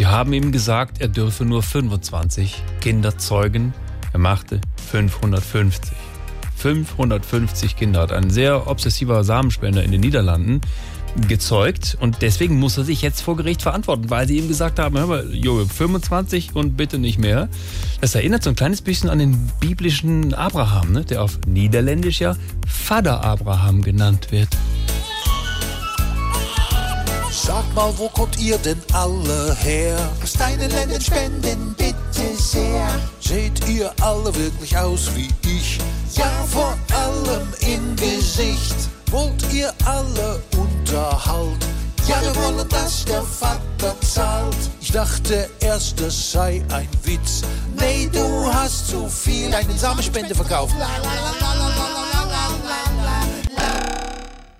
Sie haben ihm gesagt, er dürfe nur 25 Kinder zeugen. Er machte 550. 550 Kinder hat ein sehr obsessiver Samenspender in den Niederlanden gezeugt und deswegen muss er sich jetzt vor Gericht verantworten, weil sie ihm gesagt haben, hör mal, Junge, 25 und bitte nicht mehr. Das erinnert so ein kleines bisschen an den biblischen Abraham, ne, der auf Niederländisch ja Vater Abraham genannt wird. Sag mal, wo kommt ihr denn alle her? Aus deinen Ländern spenden bitte sehr. Seht ihr alle wirklich aus wie ich? Ja, vor allem im Gesicht. Wollt ihr alle Unterhalt? Ja, wir wollen, dass der Vater zahlt. Ich dachte erst, das sei ein Witz. Nee, du hast zu viel deine Samenspende verkauft. La, la, la,